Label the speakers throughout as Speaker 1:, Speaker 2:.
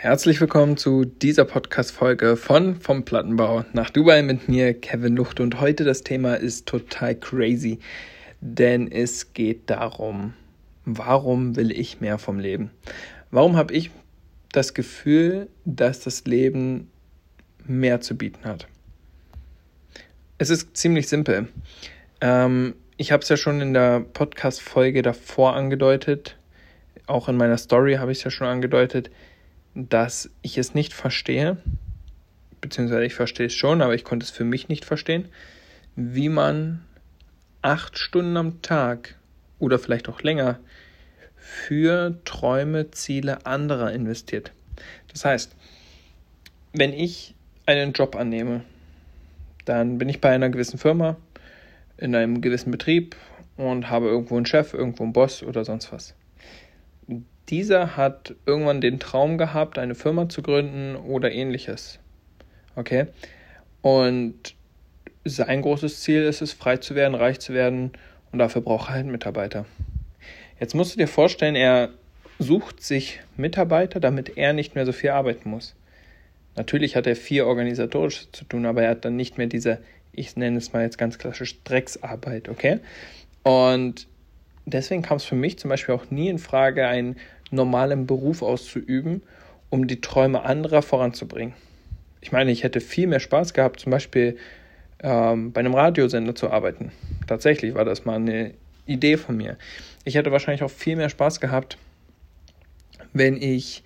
Speaker 1: Herzlich willkommen zu dieser Podcast-Folge von Vom Plattenbau nach Dubai mit mir, Kevin Lucht. Und heute das Thema ist total crazy, denn es geht darum, warum will ich mehr vom Leben? Warum habe ich das Gefühl, dass das Leben mehr zu bieten hat? Es ist ziemlich simpel. Ähm, ich habe es ja schon in der Podcast-Folge davor angedeutet, auch in meiner Story habe ich es ja schon angedeutet dass ich es nicht verstehe, beziehungsweise ich verstehe es schon, aber ich konnte es für mich nicht verstehen, wie man acht Stunden am Tag oder vielleicht auch länger für Träume, Ziele anderer investiert. Das heißt, wenn ich einen Job annehme, dann bin ich bei einer gewissen Firma, in einem gewissen Betrieb und habe irgendwo einen Chef, irgendwo einen Boss oder sonst was. Dieser hat irgendwann den Traum gehabt, eine Firma zu gründen oder ähnliches. Okay? Und sein großes Ziel ist es, frei zu werden, reich zu werden und dafür braucht er halt Mitarbeiter. Jetzt musst du dir vorstellen, er sucht sich Mitarbeiter, damit er nicht mehr so viel arbeiten muss. Natürlich hat er viel organisatorisch zu tun, aber er hat dann nicht mehr diese, ich nenne es mal jetzt ganz klassisch, Drecksarbeit, okay? Und deswegen kam es für mich zum Beispiel auch nie in Frage, einen normalen Beruf auszuüben, um die Träume anderer voranzubringen. Ich meine, ich hätte viel mehr Spaß gehabt, zum Beispiel ähm, bei einem Radiosender zu arbeiten. Tatsächlich war das mal eine Idee von mir. Ich hätte wahrscheinlich auch viel mehr Spaß gehabt, wenn ich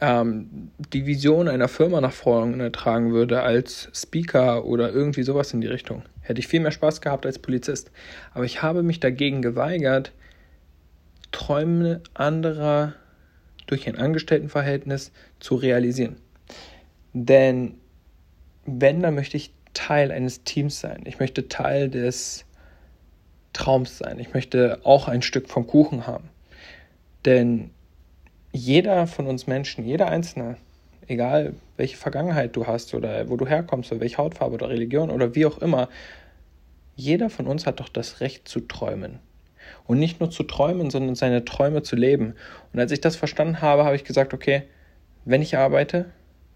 Speaker 1: ähm, die Vision einer Firma nach vorne tragen würde als Speaker oder irgendwie sowas in die Richtung. Hätte ich viel mehr Spaß gehabt als Polizist. Aber ich habe mich dagegen geweigert, Träume anderer durch ein Angestelltenverhältnis zu realisieren. Denn wenn, dann möchte ich Teil eines Teams sein. Ich möchte Teil des Traums sein. Ich möchte auch ein Stück vom Kuchen haben. Denn jeder von uns Menschen, jeder Einzelne, egal welche Vergangenheit du hast oder wo du herkommst oder welche Hautfarbe oder Religion oder wie auch immer, jeder von uns hat doch das Recht zu träumen. Und nicht nur zu träumen, sondern seine Träume zu leben. Und als ich das verstanden habe, habe ich gesagt, okay, wenn ich arbeite,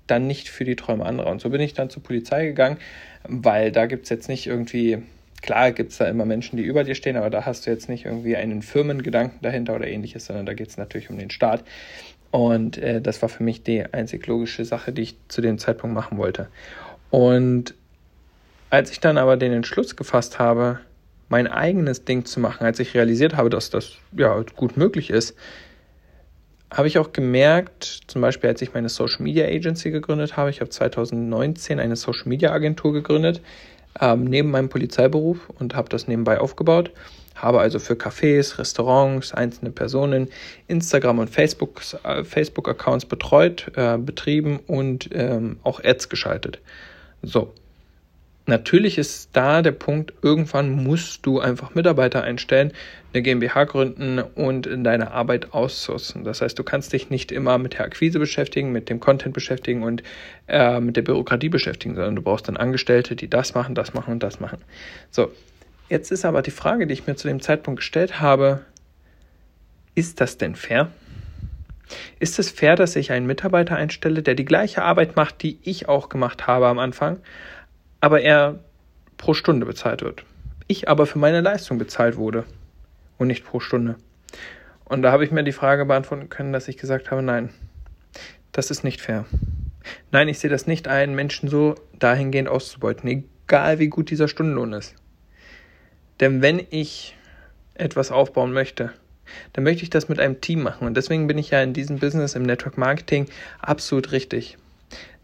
Speaker 1: dann nicht für die Träume anderer. Und so bin ich dann zur Polizei gegangen, weil da gibt es jetzt nicht irgendwie, klar gibt es da immer Menschen, die über dir stehen, aber da hast du jetzt nicht irgendwie einen Firmengedanken dahinter oder ähnliches, sondern da geht es natürlich um den Staat. Und äh, das war für mich die einzig logische Sache, die ich zu dem Zeitpunkt machen wollte. Und als ich dann aber den Entschluss gefasst habe, mein eigenes Ding zu machen, als ich realisiert habe, dass das ja gut möglich ist, habe ich auch gemerkt, zum Beispiel als ich meine Social Media Agency gegründet habe, ich habe 2019 eine Social Media Agentur gegründet, ähm, neben meinem Polizeiberuf und habe das nebenbei aufgebaut, habe also für Cafés, Restaurants, einzelne Personen Instagram und Facebook, äh, Facebook Accounts betreut, äh, betrieben und ähm, auch Ads geschaltet. So, Natürlich ist da der Punkt, irgendwann musst du einfach Mitarbeiter einstellen, eine GmbH gründen und in deine Arbeit aussourcen. Das heißt, du kannst dich nicht immer mit der Akquise beschäftigen, mit dem Content beschäftigen und äh, mit der Bürokratie beschäftigen, sondern du brauchst dann Angestellte, die das machen, das machen und das machen. So, jetzt ist aber die Frage, die ich mir zu dem Zeitpunkt gestellt habe, ist das denn fair? Ist es fair, dass ich einen Mitarbeiter einstelle, der die gleiche Arbeit macht, die ich auch gemacht habe am Anfang, aber er pro Stunde bezahlt wird. Ich aber für meine Leistung bezahlt wurde und nicht pro Stunde. Und da habe ich mir die Frage beantworten können, dass ich gesagt habe, nein, das ist nicht fair. Nein, ich sehe das nicht ein, Menschen so dahingehend auszubeuten, egal wie gut dieser Stundenlohn ist. Denn wenn ich etwas aufbauen möchte, dann möchte ich das mit einem Team machen. Und deswegen bin ich ja in diesem Business im Network Marketing absolut richtig.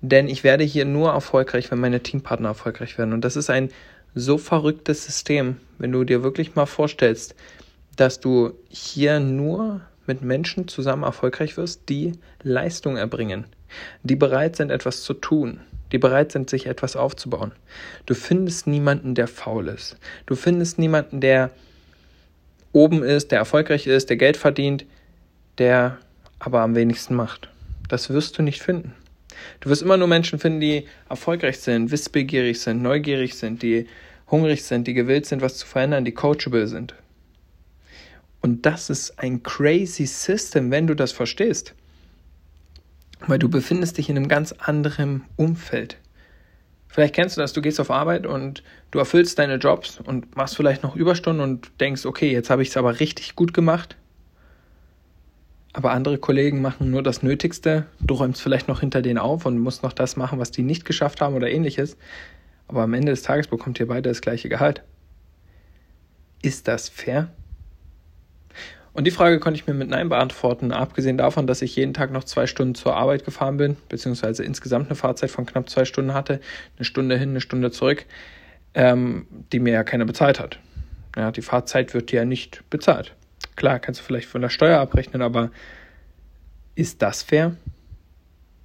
Speaker 1: Denn ich werde hier nur erfolgreich, wenn meine Teampartner erfolgreich werden. Und das ist ein so verrücktes System, wenn du dir wirklich mal vorstellst, dass du hier nur mit Menschen zusammen erfolgreich wirst, die Leistung erbringen, die bereit sind, etwas zu tun, die bereit sind, sich etwas aufzubauen. Du findest niemanden, der faul ist. Du findest niemanden, der oben ist, der erfolgreich ist, der Geld verdient, der aber am wenigsten macht. Das wirst du nicht finden. Du wirst immer nur Menschen finden, die erfolgreich sind, wissbegierig sind, neugierig sind, die hungrig sind, die gewillt sind, was zu verändern, die coachable sind. Und das ist ein crazy System, wenn du das verstehst. weil du befindest dich in einem ganz anderen Umfeld. Vielleicht kennst du das, du gehst auf Arbeit und du erfüllst deine Jobs und machst vielleicht noch Überstunden und denkst, okay, jetzt habe ich es aber richtig gut gemacht. Aber andere Kollegen machen nur das Nötigste, du räumst vielleicht noch hinter denen auf und musst noch das machen, was die nicht geschafft haben oder ähnliches. Aber am Ende des Tages bekommt ihr beide das gleiche Gehalt. Ist das fair? Und die Frage konnte ich mir mit Nein beantworten, abgesehen davon, dass ich jeden Tag noch zwei Stunden zur Arbeit gefahren bin, beziehungsweise insgesamt eine Fahrzeit von knapp zwei Stunden hatte, eine Stunde hin, eine Stunde zurück, ähm, die mir ja keiner bezahlt hat. Ja, die Fahrzeit wird ja nicht bezahlt. Klar, kannst du vielleicht von der Steuer abrechnen, aber ist das fair?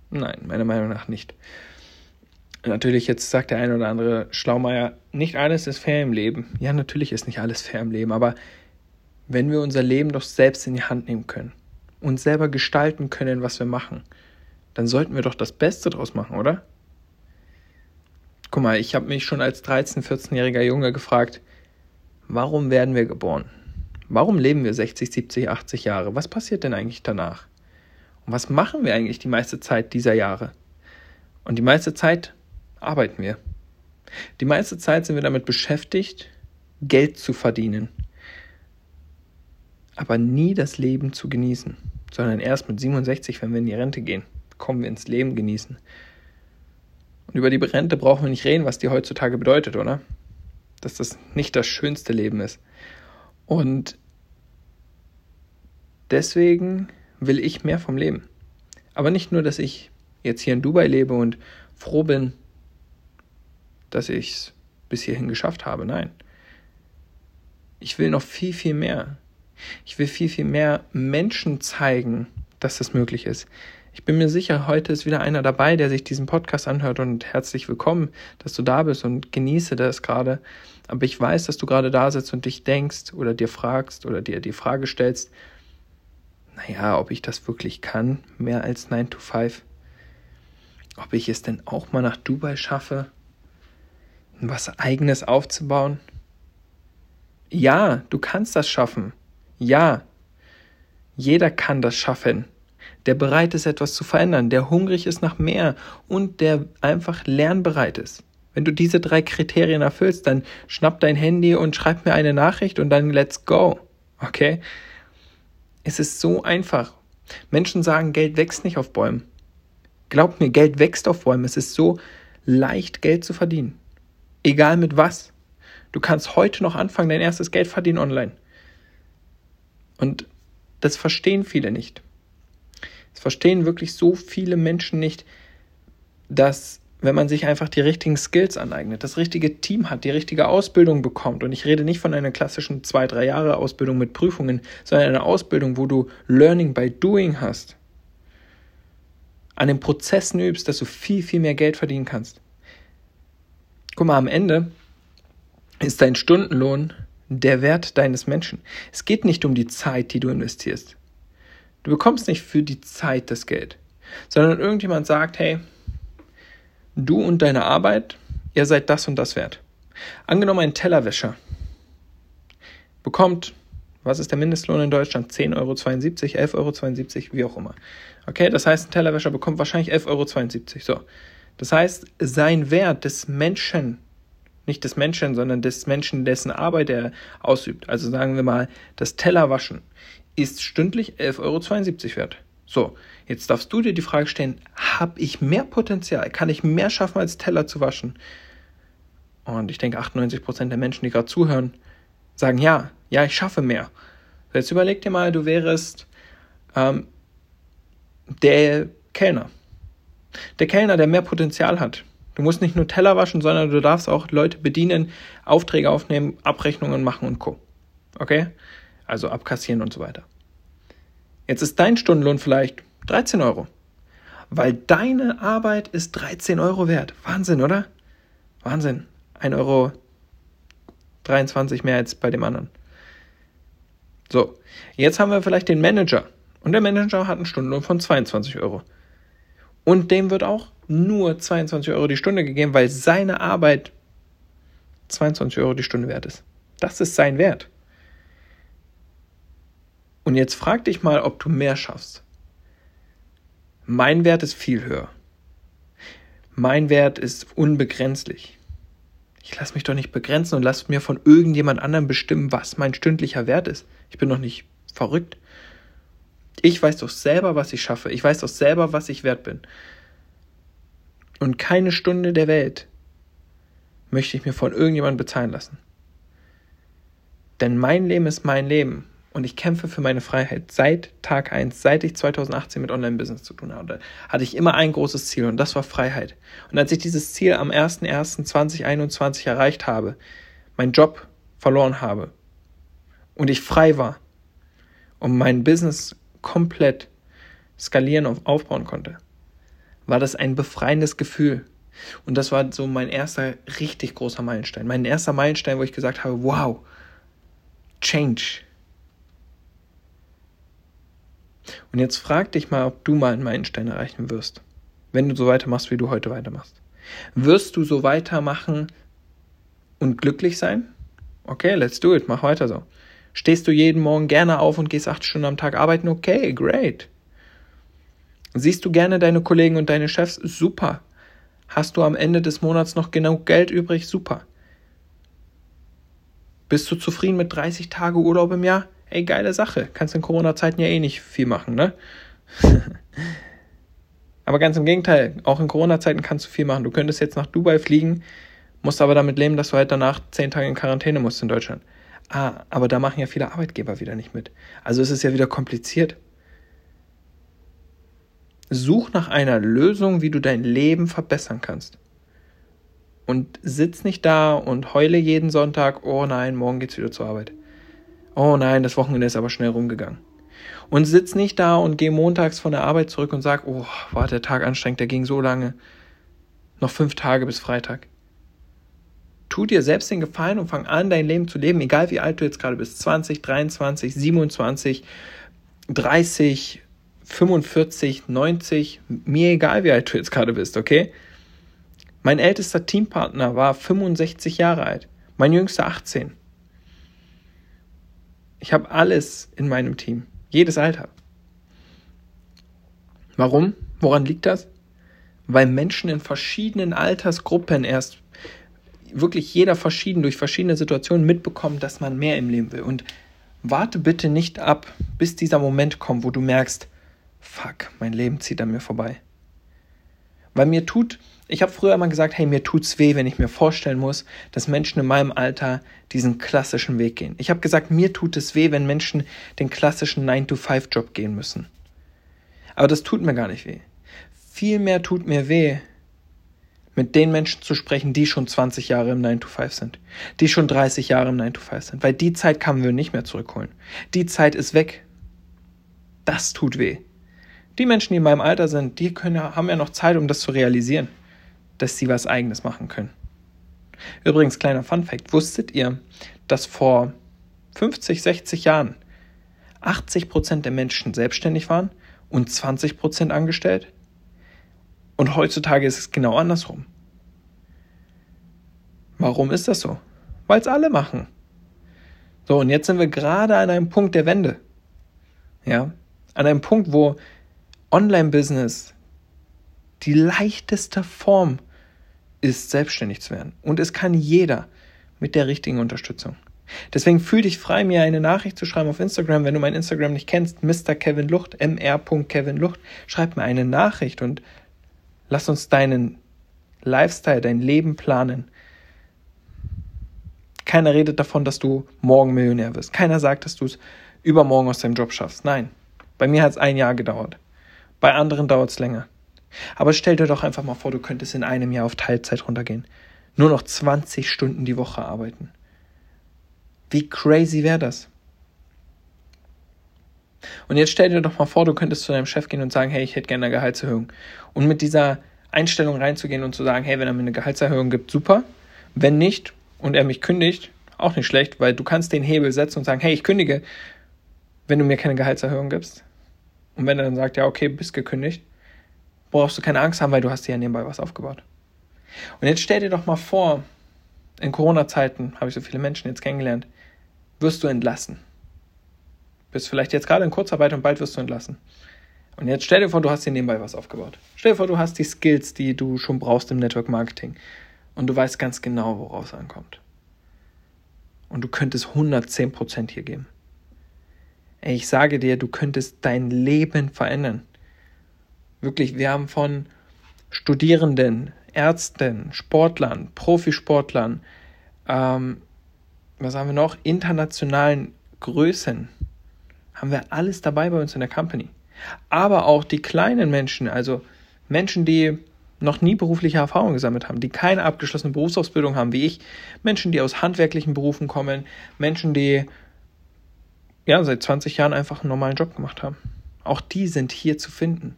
Speaker 1: Nein, meiner Meinung nach nicht. Natürlich, jetzt sagt der eine oder andere Schlaumeier, nicht alles ist fair im Leben. Ja, natürlich ist nicht alles fair im Leben, aber wenn wir unser Leben doch selbst in die Hand nehmen können und selber gestalten können, was wir machen, dann sollten wir doch das Beste draus machen, oder? Guck mal, ich habe mich schon als 13-, 14-jähriger Junge gefragt, warum werden wir geboren? Warum leben wir 60, 70, 80 Jahre? Was passiert denn eigentlich danach? Und was machen wir eigentlich die meiste Zeit dieser Jahre? Und die meiste Zeit arbeiten wir. Die meiste Zeit sind wir damit beschäftigt, Geld zu verdienen aber nie das Leben zu genießen, sondern erst mit 67, wenn wir in die Rente gehen, kommen wir ins Leben genießen. Und über die Rente brauchen wir nicht reden, was die heutzutage bedeutet, oder? Dass das nicht das schönste Leben ist. Und deswegen will ich mehr vom Leben. Aber nicht nur, dass ich jetzt hier in Dubai lebe und froh bin, dass ich es bis hierhin geschafft habe. Nein. Ich will noch viel, viel mehr. Ich will viel, viel mehr Menschen zeigen, dass das möglich ist. Ich bin mir sicher, heute ist wieder einer dabei, der sich diesen Podcast anhört und herzlich willkommen, dass du da bist und genieße das gerade. Aber ich weiß, dass du gerade da sitzt und dich denkst oder dir fragst oder dir die Frage stellst, naja, ob ich das wirklich kann, mehr als 9 to 5. Ob ich es denn auch mal nach Dubai schaffe, was eigenes aufzubauen. Ja, du kannst das schaffen. Ja, jeder kann das schaffen, der bereit ist, etwas zu verändern, der hungrig ist nach mehr und der einfach lernbereit ist. Wenn du diese drei Kriterien erfüllst, dann schnapp dein Handy und schreib mir eine Nachricht und dann let's go. Okay? Es ist so einfach. Menschen sagen, Geld wächst nicht auf Bäumen. Glaub mir, Geld wächst auf Bäumen. Es ist so leicht, Geld zu verdienen. Egal mit was. Du kannst heute noch anfangen, dein erstes Geld verdienen online. Und das verstehen viele nicht. Es verstehen wirklich so viele Menschen nicht, dass wenn man sich einfach die richtigen Skills aneignet, das richtige Team hat, die richtige Ausbildung bekommt, und ich rede nicht von einer klassischen zwei, drei Jahre Ausbildung mit Prüfungen, sondern eine Ausbildung, wo du Learning by Doing hast, an den Prozessen übst, dass du viel, viel mehr Geld verdienen kannst. Guck mal, am Ende ist dein Stundenlohn der Wert deines Menschen. Es geht nicht um die Zeit, die du investierst. Du bekommst nicht für die Zeit das Geld, sondern irgendjemand sagt, hey, du und deine Arbeit, ihr seid das und das wert. Angenommen, ein Tellerwäscher bekommt, was ist der Mindestlohn in Deutschland? 10,72 Euro, 11,72 Euro, wie auch immer. Okay, das heißt, ein Tellerwäscher bekommt wahrscheinlich 11,72 Euro. So. Das heißt, sein Wert des Menschen nicht des Menschen, sondern des Menschen, dessen Arbeit er ausübt. Also sagen wir mal, das Tellerwaschen ist stündlich 11,72 Euro wert. So, jetzt darfst du dir die Frage stellen, habe ich mehr Potenzial? Kann ich mehr schaffen, als Teller zu waschen? Und ich denke, 98% der Menschen, die gerade zuhören, sagen ja, ja, ich schaffe mehr. Jetzt überleg dir mal, du wärst ähm, der Kellner. Der Kellner, der mehr Potenzial hat. Du musst nicht nur Teller waschen, sondern du darfst auch Leute bedienen, Aufträge aufnehmen, Abrechnungen machen und Co. Okay? Also abkassieren und so weiter. Jetzt ist dein Stundenlohn vielleicht 13 Euro. Weil deine Arbeit ist 13 Euro wert. Wahnsinn, oder? Wahnsinn. 1 Euro 23 mehr als bei dem anderen. So, jetzt haben wir vielleicht den Manager. Und der Manager hat einen Stundenlohn von 22 Euro. Und dem wird auch nur 22 Euro die Stunde gegeben, weil seine Arbeit 22 Euro die Stunde wert ist. Das ist sein Wert. Und jetzt frag dich mal, ob du mehr schaffst. Mein Wert ist viel höher. Mein Wert ist unbegrenzlich. Ich lasse mich doch nicht begrenzen und lasse mir von irgendjemand anderem bestimmen, was mein stündlicher Wert ist. Ich bin doch nicht verrückt. Ich weiß doch selber, was ich schaffe. Ich weiß doch selber, was ich wert bin. Und keine Stunde der Welt möchte ich mir von irgendjemandem bezahlen lassen. Denn mein Leben ist mein Leben und ich kämpfe für meine Freiheit seit Tag 1, seit ich 2018 mit Online-Business zu tun hatte, hatte ich immer ein großes Ziel und das war Freiheit. Und als ich dieses Ziel am 01.01.2021 erreicht habe, meinen Job verloren habe und ich frei war und mein Business komplett skalieren und aufbauen konnte, war das ein befreiendes Gefühl. Und das war so mein erster richtig großer Meilenstein. Mein erster Meilenstein, wo ich gesagt habe, wow, Change. Und jetzt frag dich mal, ob du mal einen Meilenstein erreichen wirst, wenn du so weitermachst, wie du heute weitermachst. Wirst du so weitermachen und glücklich sein? Okay, let's do it, mach weiter so. Stehst du jeden Morgen gerne auf und gehst acht Stunden am Tag arbeiten? Okay, great. Siehst du gerne deine Kollegen und deine Chefs? Super. Hast du am Ende des Monats noch genug Geld übrig? Super. Bist du zufrieden mit 30 Tage Urlaub im Jahr? Ey, geile Sache. Kannst in Corona-Zeiten ja eh nicht viel machen, ne? aber ganz im Gegenteil, auch in Corona-Zeiten kannst du viel machen. Du könntest jetzt nach Dubai fliegen, musst aber damit leben, dass du halt danach zehn Tage in Quarantäne musst in Deutschland. Ah, aber da machen ja viele Arbeitgeber wieder nicht mit. Also es ist ja wieder kompliziert. Such nach einer Lösung, wie du dein Leben verbessern kannst. Und sitz nicht da und heule jeden Sonntag, oh nein, morgen geht's wieder zur Arbeit. Oh nein, das Wochenende ist aber schnell rumgegangen. Und sitz nicht da und geh montags von der Arbeit zurück und sag, oh, war der Tag anstrengend, der ging so lange. Noch fünf Tage bis Freitag tu dir selbst den Gefallen und fang an, dein Leben zu leben, egal wie alt du jetzt gerade bist. 20, 23, 27, 30, 45, 90, mir egal wie alt du jetzt gerade bist, okay? Mein ältester Teampartner war 65 Jahre alt, mein jüngster 18. Ich habe alles in meinem Team, jedes Alter. Warum? Woran liegt das? Weil Menschen in verschiedenen Altersgruppen erst wirklich jeder verschieden durch verschiedene Situationen mitbekommt, dass man mehr im Leben will. Und warte bitte nicht ab, bis dieser Moment kommt, wo du merkst, fuck, mein Leben zieht an mir vorbei. Weil mir tut, ich habe früher immer gesagt, hey, mir tut's weh, wenn ich mir vorstellen muss, dass Menschen in meinem Alter diesen klassischen Weg gehen. Ich habe gesagt, mir tut es weh, wenn Menschen den klassischen 9-to-5-Job gehen müssen. Aber das tut mir gar nicht weh. Vielmehr tut mir weh, mit den Menschen zu sprechen, die schon 20 Jahre im 9 to 5 sind, die schon 30 Jahre im 9 to 5 sind, weil die Zeit kann wir nicht mehr zurückholen. Die Zeit ist weg. Das tut weh. Die Menschen, die in meinem Alter sind, die können, haben ja noch Zeit, um das zu realisieren, dass sie was eigenes machen können. Übrigens, kleiner Fun Fact, wusstet ihr, dass vor 50, 60 Jahren 80 Prozent der Menschen selbstständig waren und 20 Prozent angestellt? Und heutzutage ist es genau andersrum. Warum ist das so? Weil es alle machen. So, und jetzt sind wir gerade an einem Punkt der Wende. Ja, an einem Punkt, wo Online-Business die leichteste Form ist, selbstständig zu werden. Und es kann jeder mit der richtigen Unterstützung. Deswegen fühl dich frei, mir eine Nachricht zu schreiben auf Instagram, wenn du mein Instagram nicht kennst, Mr. Kevin Lucht, mr.kevin Lucht. Schreib mir eine Nachricht und Lass uns deinen Lifestyle, dein Leben planen. Keiner redet davon, dass du morgen Millionär wirst. Keiner sagt, dass du es übermorgen aus deinem Job schaffst. Nein. Bei mir hat es ein Jahr gedauert. Bei anderen dauert es länger. Aber stell dir doch einfach mal vor, du könntest in einem Jahr auf Teilzeit runtergehen. Nur noch 20 Stunden die Woche arbeiten. Wie crazy wäre das? Und jetzt stell dir doch mal vor, du könntest zu deinem Chef gehen und sagen, hey, ich hätte gerne eine Gehaltserhöhung. Und mit dieser Einstellung reinzugehen und zu sagen, hey, wenn er mir eine Gehaltserhöhung gibt, super. Wenn nicht und er mich kündigt, auch nicht schlecht, weil du kannst den Hebel setzen und sagen, hey, ich kündige, wenn du mir keine Gehaltserhöhung gibst. Und wenn er dann sagt, ja, okay, bist gekündigt, brauchst du keine Angst haben, weil du hast dir ja nebenbei was aufgebaut. Und jetzt stell dir doch mal vor, in Corona-Zeiten habe ich so viele Menschen jetzt kennengelernt, wirst du entlassen. Bist vielleicht jetzt gerade in Kurzarbeit und bald wirst du entlassen. Und jetzt stell dir vor, du hast dir nebenbei was aufgebaut. Stell dir vor, du hast die Skills, die du schon brauchst im Network Marketing. Und du weißt ganz genau, worauf es ankommt. Und du könntest 110% hier geben. Ich sage dir, du könntest dein Leben verändern. Wirklich, wir haben von Studierenden, Ärzten, Sportlern, Profisportlern, ähm, was haben wir noch? Internationalen Größen. Haben wir alles dabei bei uns in der Company aber auch die kleinen Menschen, also Menschen, die noch nie berufliche Erfahrung gesammelt haben, die keine abgeschlossene Berufsausbildung haben wie ich, Menschen, die aus handwerklichen Berufen kommen, Menschen, die ja seit 20 Jahren einfach einen normalen Job gemacht haben. Auch die sind hier zu finden.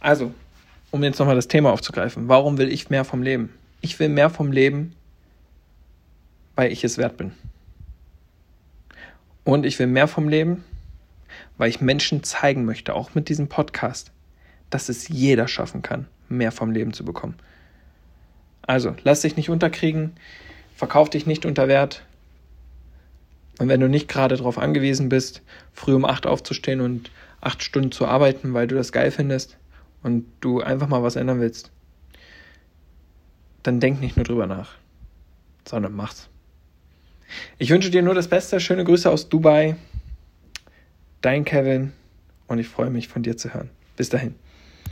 Speaker 1: Also, um jetzt nochmal das Thema aufzugreifen, warum will ich mehr vom Leben? Ich will mehr vom Leben, weil ich es wert bin. Und ich will mehr vom Leben, weil ich Menschen zeigen möchte, auch mit diesem Podcast, dass es jeder schaffen kann, mehr vom Leben zu bekommen. Also, lass dich nicht unterkriegen, verkauf dich nicht unter Wert. Und wenn du nicht gerade darauf angewiesen bist, früh um acht aufzustehen und acht Stunden zu arbeiten, weil du das geil findest und du einfach mal was ändern willst, dann denk nicht nur drüber nach, sondern mach's. Ich wünsche dir nur das Beste. Schöne Grüße aus Dubai. Dein Kevin und ich freue mich von dir zu hören. Bis dahin.